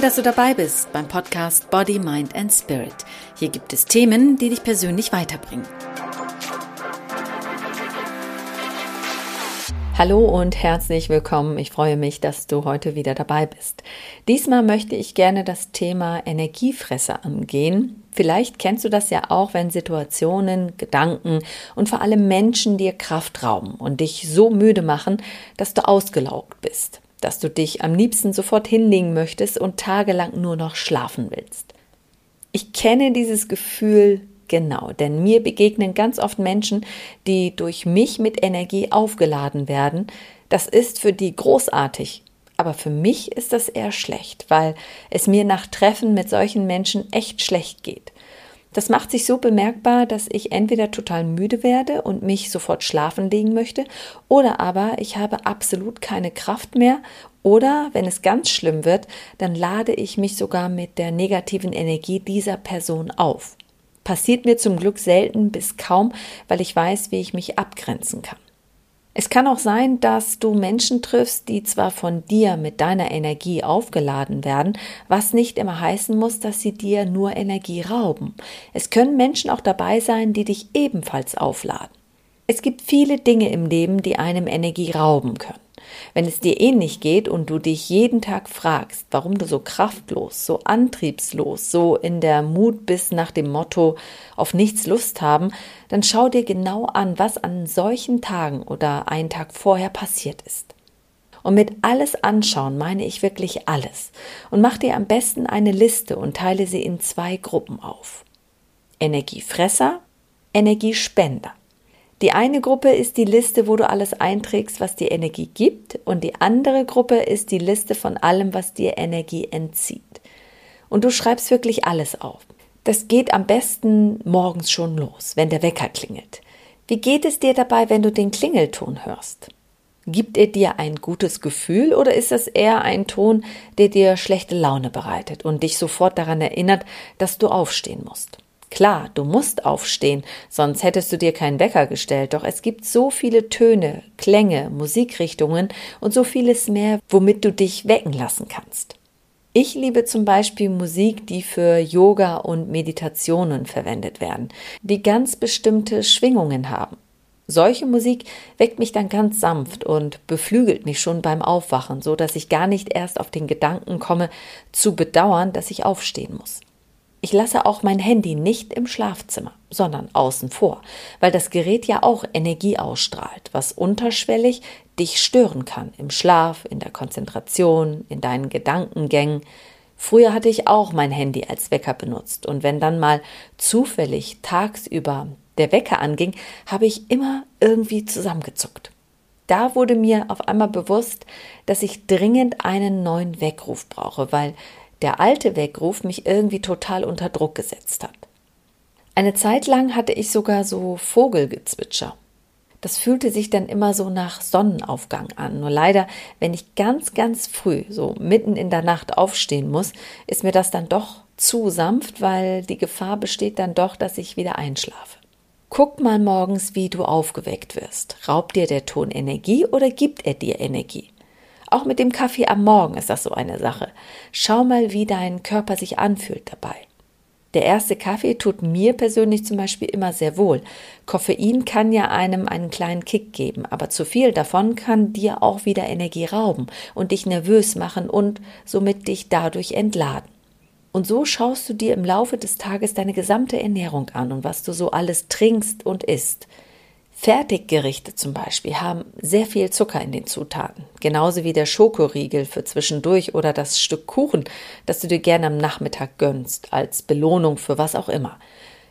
Toll, dass du dabei bist beim Podcast Body, Mind and Spirit. Hier gibt es Themen, die dich persönlich weiterbringen. Hallo und herzlich willkommen. Ich freue mich, dass du heute wieder dabei bist. Diesmal möchte ich gerne das Thema Energiefresser angehen. Vielleicht kennst du das ja auch, wenn Situationen, Gedanken und vor allem Menschen dir Kraft rauben und dich so müde machen, dass du ausgelaugt bist dass du dich am liebsten sofort hinlegen möchtest und tagelang nur noch schlafen willst. Ich kenne dieses Gefühl genau, denn mir begegnen ganz oft Menschen, die durch mich mit Energie aufgeladen werden. Das ist für die großartig, aber für mich ist das eher schlecht, weil es mir nach Treffen mit solchen Menschen echt schlecht geht. Das macht sich so bemerkbar, dass ich entweder total müde werde und mich sofort schlafen legen möchte, oder aber ich habe absolut keine Kraft mehr, oder wenn es ganz schlimm wird, dann lade ich mich sogar mit der negativen Energie dieser Person auf. Passiert mir zum Glück selten bis kaum, weil ich weiß, wie ich mich abgrenzen kann. Es kann auch sein, dass du Menschen triffst, die zwar von dir mit deiner Energie aufgeladen werden, was nicht immer heißen muss, dass sie dir nur Energie rauben. Es können Menschen auch dabei sein, die dich ebenfalls aufladen. Es gibt viele Dinge im Leben, die einem Energie rauben können. Wenn es dir ähnlich geht und du dich jeden Tag fragst, warum du so kraftlos, so antriebslos, so in der Mut bist nach dem Motto auf nichts Lust haben, dann schau dir genau an, was an solchen Tagen oder einen Tag vorher passiert ist. Und mit alles anschauen meine ich wirklich alles. Und mach dir am besten eine Liste und teile sie in zwei Gruppen auf. Energiefresser, Energiespender. Die eine Gruppe ist die Liste, wo du alles einträgst, was dir Energie gibt, und die andere Gruppe ist die Liste von allem, was dir Energie entzieht. Und du schreibst wirklich alles auf. Das geht am besten morgens schon los, wenn der Wecker klingelt. Wie geht es dir dabei, wenn du den Klingelton hörst? Gibt er dir ein gutes Gefühl oder ist das eher ein Ton, der dir schlechte Laune bereitet und dich sofort daran erinnert, dass du aufstehen musst? Klar, du musst aufstehen, sonst hättest du dir keinen Wecker gestellt, doch es gibt so viele Töne, Klänge, Musikrichtungen und so vieles mehr, womit du dich wecken lassen kannst. Ich liebe zum Beispiel Musik, die für Yoga und Meditationen verwendet werden, die ganz bestimmte Schwingungen haben. Solche Musik weckt mich dann ganz sanft und beflügelt mich schon beim Aufwachen, so dass ich gar nicht erst auf den Gedanken komme, zu bedauern, dass ich aufstehen muss. Ich lasse auch mein Handy nicht im Schlafzimmer, sondern außen vor, weil das Gerät ja auch Energie ausstrahlt, was unterschwellig dich stören kann im Schlaf, in der Konzentration, in deinen Gedankengängen. Früher hatte ich auch mein Handy als Wecker benutzt und wenn dann mal zufällig tagsüber der Wecker anging, habe ich immer irgendwie zusammengezuckt. Da wurde mir auf einmal bewusst, dass ich dringend einen neuen Weckruf brauche, weil der alte Weckruf mich irgendwie total unter Druck gesetzt hat. Eine Zeit lang hatte ich sogar so Vogelgezwitscher. Das fühlte sich dann immer so nach Sonnenaufgang an. Nur leider, wenn ich ganz, ganz früh, so mitten in der Nacht aufstehen muss, ist mir das dann doch zu sanft, weil die Gefahr besteht dann doch, dass ich wieder einschlafe. Guck mal morgens, wie du aufgeweckt wirst. Raubt dir der Ton Energie oder gibt er dir Energie? Auch mit dem Kaffee am Morgen ist das so eine Sache. Schau mal, wie dein Körper sich anfühlt dabei. Der erste Kaffee tut mir persönlich zum Beispiel immer sehr wohl. Koffein kann ja einem einen kleinen Kick geben, aber zu viel davon kann dir auch wieder Energie rauben und dich nervös machen und somit dich dadurch entladen. Und so schaust du dir im Laufe des Tages deine gesamte Ernährung an und was du so alles trinkst und isst. Fertiggerichte zum Beispiel haben sehr viel Zucker in den Zutaten, genauso wie der Schokoriegel für zwischendurch oder das Stück Kuchen, das du dir gerne am Nachmittag gönnst, als Belohnung für was auch immer.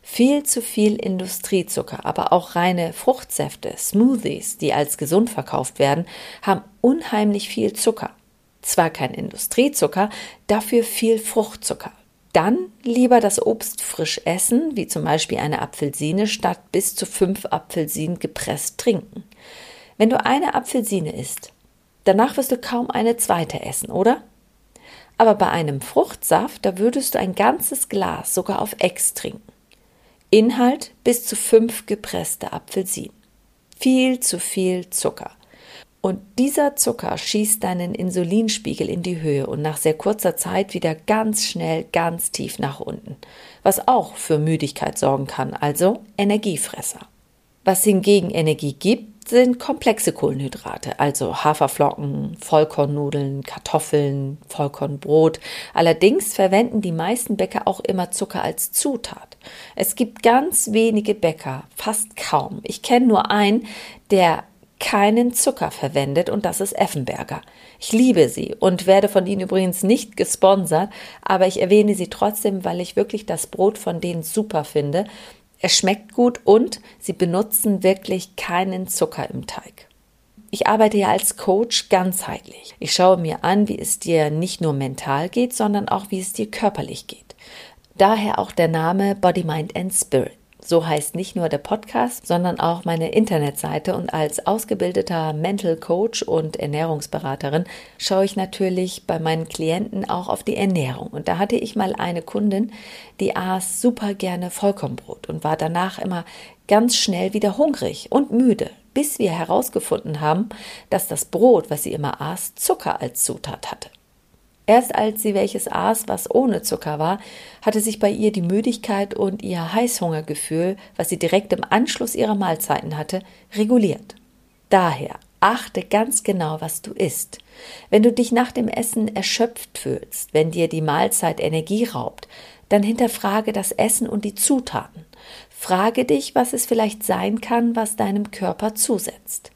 Viel zu viel Industriezucker, aber auch reine Fruchtsäfte, Smoothies, die als gesund verkauft werden, haben unheimlich viel Zucker. Zwar kein Industriezucker, dafür viel Fruchtzucker. Dann lieber das Obst frisch essen, wie zum Beispiel eine Apfelsine, statt bis zu fünf Apfelsinen gepresst trinken. Wenn du eine Apfelsine isst, danach wirst du kaum eine zweite essen, oder? Aber bei einem Fruchtsaft, da würdest du ein ganzes Glas sogar auf Ex trinken. Inhalt bis zu fünf gepresste Apfelsinen. Viel zu viel Zucker. Und dieser Zucker schießt deinen Insulinspiegel in die Höhe und nach sehr kurzer Zeit wieder ganz schnell ganz tief nach unten, was auch für Müdigkeit sorgen kann, also Energiefresser. Was hingegen Energie gibt, sind komplexe Kohlenhydrate, also Haferflocken, Vollkornnudeln, Kartoffeln, Vollkornbrot. Allerdings verwenden die meisten Bäcker auch immer Zucker als Zutat. Es gibt ganz wenige Bäcker, fast kaum. Ich kenne nur einen, der keinen Zucker verwendet und das ist Effenberger. Ich liebe sie und werde von ihnen übrigens nicht gesponsert, aber ich erwähne sie trotzdem, weil ich wirklich das Brot von denen super finde. Es schmeckt gut und sie benutzen wirklich keinen Zucker im Teig. Ich arbeite ja als Coach ganzheitlich. Ich schaue mir an, wie es dir nicht nur mental geht, sondern auch wie es dir körperlich geht. Daher auch der Name Body, Mind and Spirit. So heißt nicht nur der Podcast, sondern auch meine Internetseite und als ausgebildeter Mental Coach und Ernährungsberaterin schaue ich natürlich bei meinen Klienten auch auf die Ernährung. Und da hatte ich mal eine Kundin, die aß super gerne Vollkornbrot und war danach immer ganz schnell wieder hungrig und müde, bis wir herausgefunden haben, dass das Brot, was sie immer aß, Zucker als Zutat hatte. Erst als sie welches aß, was ohne Zucker war, hatte sich bei ihr die Müdigkeit und ihr Heißhungergefühl, was sie direkt im Anschluss ihrer Mahlzeiten hatte, reguliert. Daher achte ganz genau, was du isst. Wenn du dich nach dem Essen erschöpft fühlst, wenn dir die Mahlzeit Energie raubt, dann hinterfrage das Essen und die Zutaten. Frage dich, was es vielleicht sein kann, was deinem Körper zusetzt.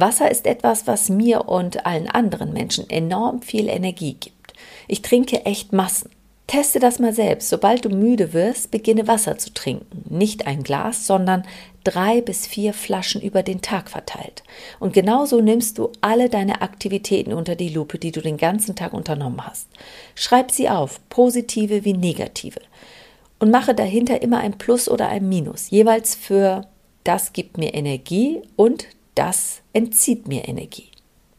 Wasser ist etwas, was mir und allen anderen Menschen enorm viel Energie gibt. Ich trinke echt Massen. Teste das mal selbst. Sobald du müde wirst, beginne Wasser zu trinken. Nicht ein Glas, sondern drei bis vier Flaschen über den Tag verteilt. Und genauso nimmst du alle deine Aktivitäten unter die Lupe, die du den ganzen Tag unternommen hast. Schreib sie auf, positive wie negative. Und mache dahinter immer ein Plus oder ein Minus, jeweils für das gibt mir Energie und das entzieht mir Energie.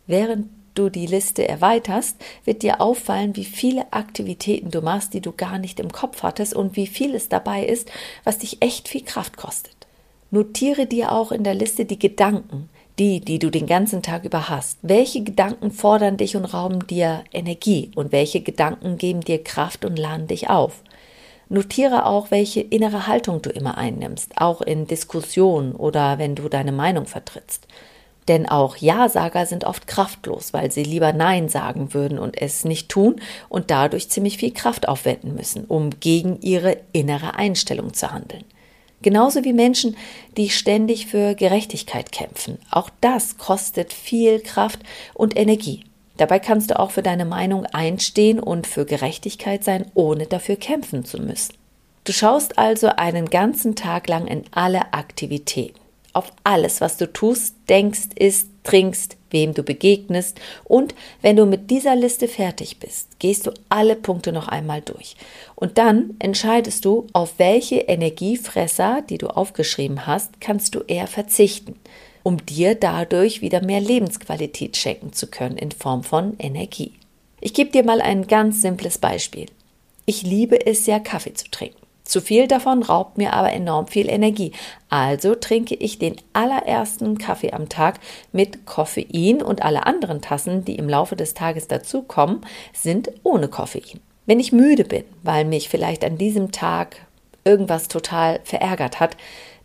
Während du die Liste erweiterst, wird dir auffallen, wie viele Aktivitäten du machst, die du gar nicht im Kopf hattest und wie viel es dabei ist, was dich echt viel Kraft kostet. Notiere dir auch in der Liste die Gedanken, die, die du den ganzen Tag über hast. Welche Gedanken fordern dich und rauben dir Energie und welche Gedanken geben dir Kraft und laden dich auf? Notiere auch, welche innere Haltung du immer einnimmst, auch in Diskussionen oder wenn du deine Meinung vertrittst. Denn auch Ja-Sager sind oft kraftlos, weil sie lieber Nein sagen würden und es nicht tun und dadurch ziemlich viel Kraft aufwenden müssen, um gegen ihre innere Einstellung zu handeln. Genauso wie Menschen, die ständig für Gerechtigkeit kämpfen. Auch das kostet viel Kraft und Energie. Dabei kannst du auch für deine Meinung einstehen und für Gerechtigkeit sein, ohne dafür kämpfen zu müssen. Du schaust also einen ganzen Tag lang in alle Aktivitäten, auf alles, was du tust, denkst, isst, trinkst, wem du begegnest. Und wenn du mit dieser Liste fertig bist, gehst du alle Punkte noch einmal durch. Und dann entscheidest du, auf welche Energiefresser, die du aufgeschrieben hast, kannst du eher verzichten um dir dadurch wieder mehr Lebensqualität schenken zu können in Form von Energie. Ich gebe dir mal ein ganz simples Beispiel. Ich liebe es ja, Kaffee zu trinken. Zu viel davon raubt mir aber enorm viel Energie. Also trinke ich den allerersten Kaffee am Tag mit Koffein und alle anderen Tassen, die im Laufe des Tages dazukommen, sind ohne Koffein. Wenn ich müde bin, weil mich vielleicht an diesem Tag irgendwas total verärgert hat,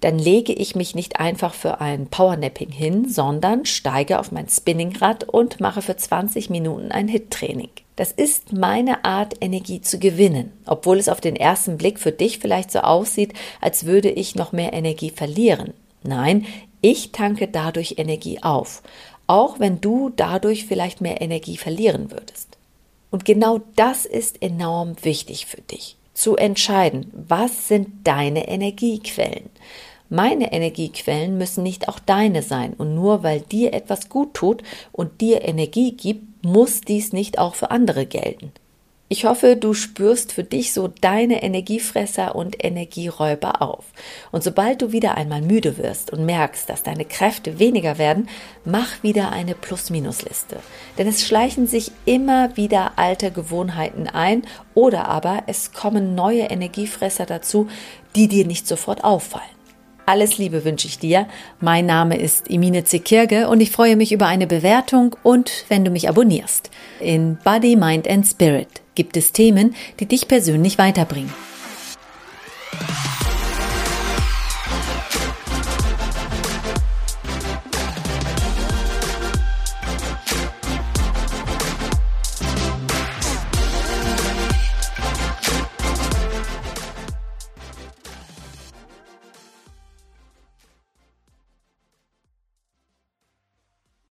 dann lege ich mich nicht einfach für ein Powernapping hin, sondern steige auf mein Spinningrad und mache für 20 Minuten ein HIT-Training. Das ist meine Art, Energie zu gewinnen, obwohl es auf den ersten Blick für dich vielleicht so aussieht, als würde ich noch mehr Energie verlieren. Nein, ich tanke dadurch Energie auf, auch wenn du dadurch vielleicht mehr Energie verlieren würdest. Und genau das ist enorm wichtig für dich zu entscheiden, was sind deine Energiequellen. Meine Energiequellen müssen nicht auch deine sein und nur weil dir etwas gut tut und dir Energie gibt, muss dies nicht auch für andere gelten. Ich hoffe, du spürst für dich so deine Energiefresser und Energieräuber auf. Und sobald du wieder einmal müde wirst und merkst, dass deine Kräfte weniger werden, mach wieder eine Plus-Minus-Liste. Denn es schleichen sich immer wieder alte Gewohnheiten ein oder aber es kommen neue Energiefresser dazu, die dir nicht sofort auffallen. Alles Liebe wünsche ich dir. Mein Name ist Emine Zekirge und ich freue mich über eine Bewertung und wenn du mich abonnierst. In Body, Mind and Spirit gibt es Themen, die dich persönlich weiterbringen.